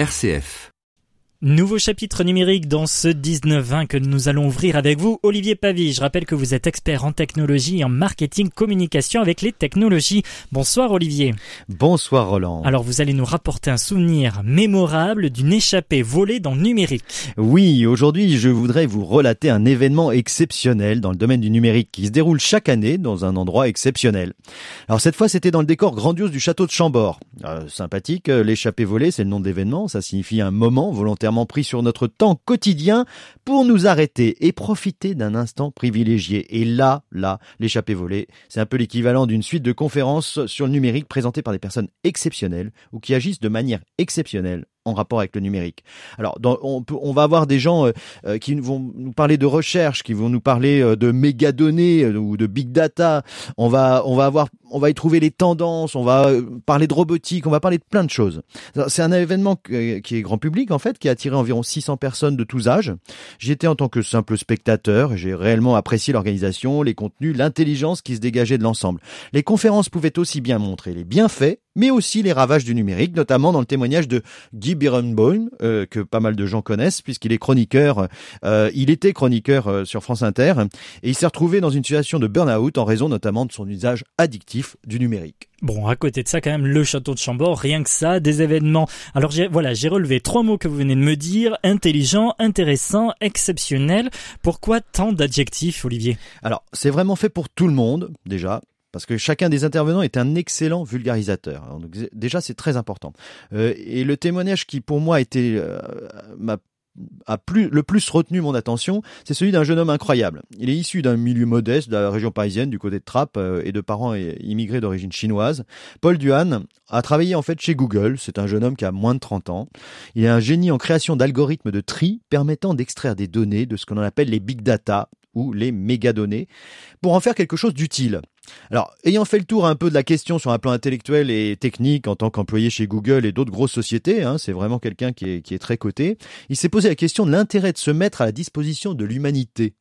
RCF. Nouveau chapitre numérique dans ce 19-20 que nous allons ouvrir avec vous, Olivier Pavie. Je rappelle que vous êtes expert en technologie et en marketing communication avec les technologies. Bonsoir Olivier. Bonsoir Roland. Alors vous allez nous rapporter un souvenir mémorable d'une échappée volée dans le numérique. Oui, aujourd'hui je voudrais vous relater un événement exceptionnel dans le domaine du numérique qui se déroule chaque année dans un endroit exceptionnel. Alors cette fois c'était dans le décor grandiose du château de Chambord. Euh, sympathique, euh, l'échappée volée c'est le nom de l'événement, ça signifie un moment pris sur notre temps quotidien pour nous arrêter et profiter d'un instant privilégié. Et là, là, l'échappée volée, c'est un peu l'équivalent d'une suite de conférences sur le numérique présentées par des personnes exceptionnelles ou qui agissent de manière exceptionnelle en rapport avec le numérique. Alors, on, on, va avoir des gens euh, euh, qui vont nous parler de recherche, qui vont nous parler euh, de mégadonnées ou de big data. On va, on va avoir, on va y trouver les tendances. On va parler de robotique. On va parler de plein de choses. C'est un événement qui est grand public en fait, qui a attiré environ 600 personnes de tous âges. J'y étais en tant que simple spectateur. J'ai réellement apprécié l'organisation, les contenus, l'intelligence qui se dégageait de l'ensemble. Les conférences pouvaient aussi bien montrer les bienfaits mais aussi les ravages du numérique, notamment dans le témoignage de Guy Birenbaum, euh, que pas mal de gens connaissent, puisqu'il est chroniqueur, euh, il était chroniqueur euh, sur France Inter, et il s'est retrouvé dans une situation de burn-out en raison notamment de son usage addictif du numérique. Bon, à côté de ça, quand même, le château de Chambord, rien que ça, des événements. Alors voilà, j'ai relevé trois mots que vous venez de me dire intelligent, intéressant, exceptionnel. Pourquoi tant d'adjectifs, Olivier? Alors, c'est vraiment fait pour tout le monde, déjà parce que chacun des intervenants est un excellent vulgarisateur. donc, déjà, c'est très important. Euh, et le témoignage qui, pour moi, était euh, m'a a plus, le plus retenu mon attention, c'est celui d'un jeune homme incroyable. Il est issu d'un milieu modeste de la région parisienne, du côté de Trappes, euh, et de parents immigrés d'origine chinoise. Paul Duhan a travaillé en fait chez Google. C'est un jeune homme qui a moins de 30 ans. Il est un génie en création d'algorithmes de tri permettant d'extraire des données de ce qu'on appelle les big data ou les mégadonnées pour en faire quelque chose d'utile. Alors, ayant fait le tour un peu de la question sur un plan intellectuel et technique en tant qu'employé chez Google et d'autres grosses sociétés, hein, c'est vraiment quelqu'un qui est, qui est très coté, il s'est posé la question de l'intérêt de se mettre à la disposition de l'humanité.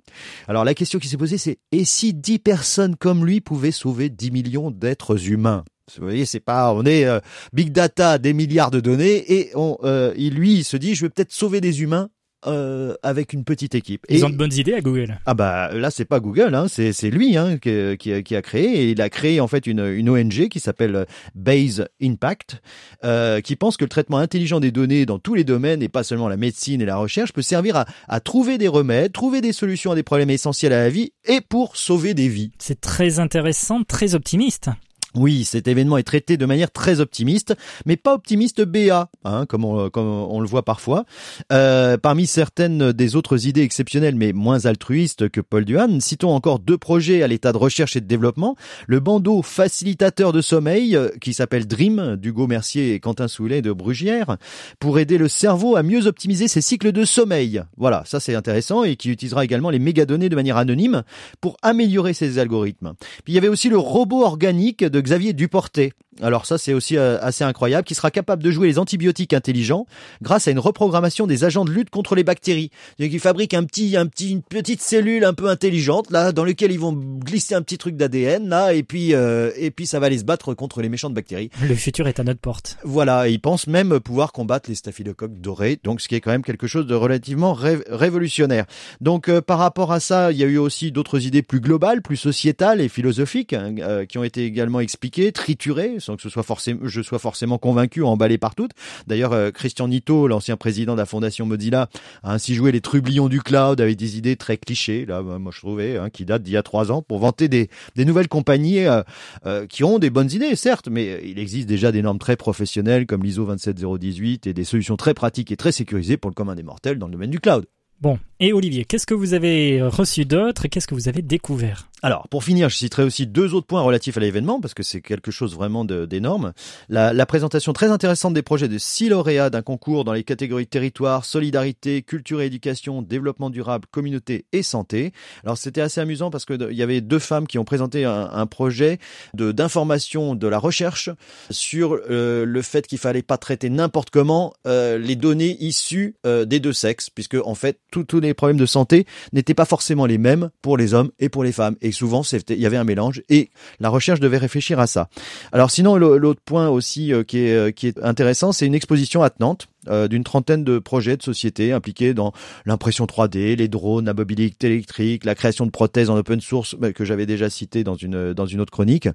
Alors la question qui s'est posée, c'est et si 10 personnes comme lui pouvaient sauver 10 millions d'êtres humains? Vous voyez, c'est pas, on est euh, big data, des milliards de données, et on, euh, il, lui, il se dit, je vais peut-être sauver des humains euh, avec une petite équipe. Ils ont de bonnes idées à Google. Ah bah là c'est pas Google, hein, c'est c'est lui hein, qui, qui, qui, a créé et il a créé en fait une, une ONG qui s'appelle Base Impact, euh, qui pense que le traitement intelligent des données dans tous les domaines et pas seulement la médecine et la recherche peut servir à, à trouver des remèdes, trouver des solutions à des problèmes essentiels à la vie et pour sauver des vies. C'est très intéressant, très optimiste. Oui, cet événement est traité de manière très optimiste, mais pas optimiste BA, hein, comme, on, comme on le voit parfois. Euh, parmi certaines des autres idées exceptionnelles, mais moins altruistes que Paul Duhan, citons encore deux projets à l'état de recherche et de développement. Le bandeau facilitateur de sommeil, euh, qui s'appelle Dream, d'Hugo Mercier et Quentin Soulet de Brugière, pour aider le cerveau à mieux optimiser ses cycles de sommeil. Voilà, ça c'est intéressant, et qui utilisera également les mégadonnées de manière anonyme pour améliorer ses algorithmes. Puis il y avait aussi le robot organique de Xavier Duportet. Alors ça c'est aussi euh, assez incroyable, qui sera capable de jouer les antibiotiques intelligents grâce à une reprogrammation des agents de lutte contre les bactéries. Qui fabrique un petit, un petit, une petite cellule un peu intelligente là, dans lequel ils vont glisser un petit truc d'ADN là, et puis euh, et puis ça va aller se battre contre les méchantes bactéries. Le futur est à notre porte. Voilà, ils pensent même pouvoir combattre les staphylocoques dorés, donc ce qui est quand même quelque chose de relativement révolutionnaire. Donc euh, par rapport à ça, il y a eu aussi d'autres idées plus globales, plus sociétales et philosophiques hein, qui ont été également expliquées, triturées sans que je sois forcément convaincu emballé par toutes. D'ailleurs, euh, Christian Nito, l'ancien président de la fondation Mozilla, a ainsi joué les trublions du cloud avec des idées très clichés, là, moi je trouvais, hein, qui datent d'il y a trois ans, pour vanter des, des nouvelles compagnies euh, euh, qui ont des bonnes idées, certes, mais il existe déjà des normes très professionnelles comme l'ISO 27018 et des solutions très pratiques et très sécurisées pour le commun des mortels dans le domaine du cloud. Bon, et Olivier, qu'est-ce que vous avez reçu d'autre et qu'est-ce que vous avez découvert? Alors, pour finir, je citerai aussi deux autres points relatifs à l'événement, parce que c'est quelque chose vraiment d'énorme. La, la, présentation très intéressante des projets de six lauréats d'un concours dans les catégories territoire, solidarité, culture et éducation, développement durable, communauté et santé. Alors, c'était assez amusant parce qu'il y avait deux femmes qui ont présenté un, projet d'information de, la recherche sur euh, le fait qu'il fallait pas traiter n'importe comment euh, les données issues euh, des deux sexes, puisque en fait, tous les problèmes de santé n'étaient pas forcément les mêmes pour les hommes et pour les femmes souvent il y avait un mélange et la recherche devait réfléchir à ça. Alors sinon l'autre point aussi euh, qui est euh, qui est intéressant, c'est une exposition attenante euh, d'une trentaine de projets de sociétés impliqués dans l'impression 3D, les drones, la mobilité électrique, la création de prothèses en open source que j'avais déjà cité dans une dans une autre chronique.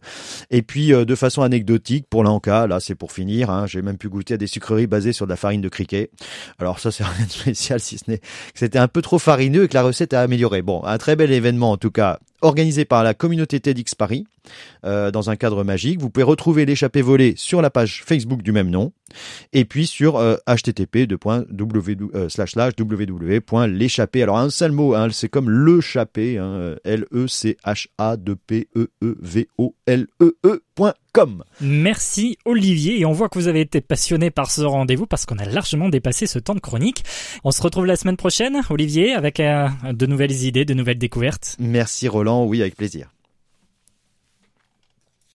Et puis de façon anecdotique pour l'Anca, là c'est pour finir, hein, j'ai même pu goûter à des sucreries basées sur de la farine de criquet. Alors ça c'est rien de spécial si ce n'est que c'était un peu trop farineux et que la recette a amélioré. Bon, un très bel événement en tout cas organisé par la communauté TEDx Paris euh, dans un cadre magique. Vous pouvez retrouver l'échappée volée sur la page Facebook du même nom et puis sur euh, http www.l'échappée. Alors un seul mot, hein, c'est comme le chappé, hein, L E C H A D P E E V O L E Merci Olivier et on voit que vous avez été passionné par ce rendez-vous parce qu'on a largement dépassé ce temps de chronique. On se retrouve la semaine prochaine Olivier avec euh, de nouvelles idées, de nouvelles découvertes. Merci Roland, oui avec plaisir.